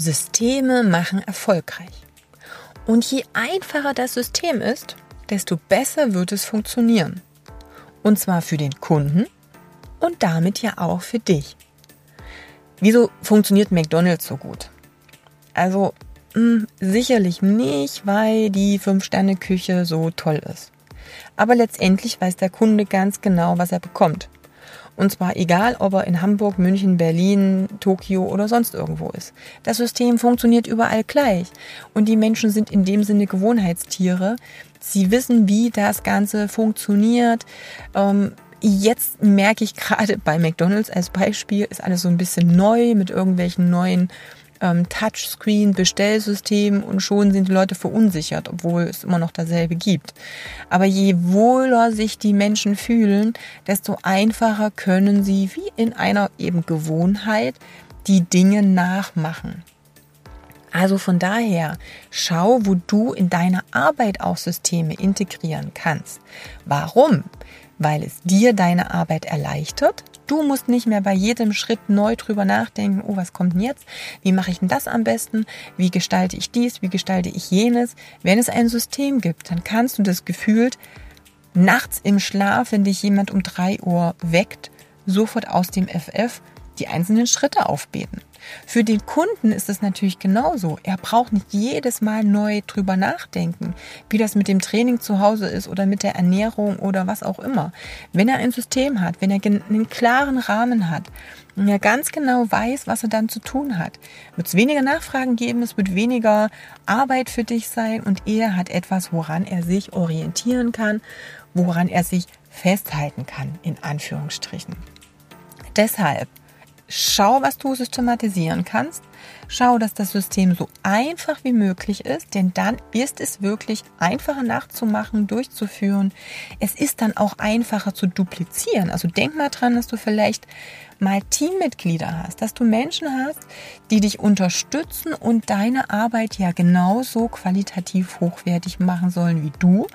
Systeme machen erfolgreich. Und je einfacher das System ist, desto besser wird es funktionieren. Und zwar für den Kunden und damit ja auch für dich. Wieso funktioniert McDonald's so gut? Also mh, hm, sicherlich nicht, weil die Fünf-Sterne-Küche so toll ist. Aber letztendlich weiß der Kunde ganz genau, was er bekommt. Und zwar egal, ob er in Hamburg, München, Berlin, Tokio oder sonst irgendwo ist. Das System funktioniert überall gleich. Und die Menschen sind in dem Sinne Gewohnheitstiere. Sie wissen, wie das Ganze funktioniert. Ähm, jetzt merke ich gerade bei McDonald's als Beispiel, ist alles so ein bisschen neu mit irgendwelchen neuen ähm, Touchscreen, Bestellsystem und schon sind die Leute verunsichert, obwohl es immer noch dasselbe gibt. Aber je wohler sich die Menschen fühlen, desto einfacher können sie wie in einer eben Gewohnheit die Dinge nachmachen. Also von daher, schau, wo du in deiner Arbeit auch Systeme integrieren kannst. Warum? Weil es dir deine Arbeit erleichtert, Du musst nicht mehr bei jedem Schritt neu drüber nachdenken, oh, was kommt denn jetzt? Wie mache ich denn das am besten? Wie gestalte ich dies? Wie gestalte ich jenes? Wenn es ein System gibt, dann kannst du das gefühlt nachts im Schlaf, wenn dich jemand um drei Uhr weckt, sofort aus dem FF die einzelnen Schritte aufbeten. Für den Kunden ist es natürlich genauso. Er braucht nicht jedes Mal neu drüber nachdenken, wie das mit dem Training zu Hause ist oder mit der Ernährung oder was auch immer. Wenn er ein System hat, wenn er einen klaren Rahmen hat und er ganz genau weiß, was er dann zu tun hat, wird es weniger Nachfragen geben, es wird weniger Arbeit für dich sein und er hat etwas, woran er sich orientieren kann, woran er sich festhalten kann, in Anführungsstrichen. Deshalb Schau, was du systematisieren kannst. Schau, dass das System so einfach wie möglich ist, denn dann ist es wirklich einfacher nachzumachen, durchzuführen. Es ist dann auch einfacher zu duplizieren. Also denk mal dran, dass du vielleicht mal Teammitglieder hast, dass du Menschen hast, die dich unterstützen und deine Arbeit ja genauso qualitativ hochwertig machen sollen wie du.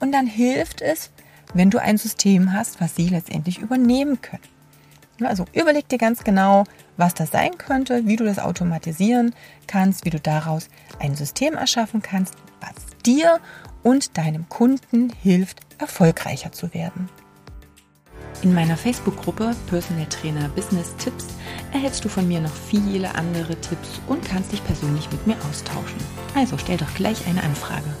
Und dann hilft es, wenn du ein System hast, was sie letztendlich übernehmen können. Also überleg dir ganz genau, was das sein könnte, wie du das automatisieren kannst, wie du daraus ein System erschaffen kannst, was dir und deinem Kunden hilft, erfolgreicher zu werden. In meiner Facebook-Gruppe Personal Trainer Business Tipps erhältst du von mir noch viele andere Tipps und kannst dich persönlich mit mir austauschen. Also stell doch gleich eine Anfrage.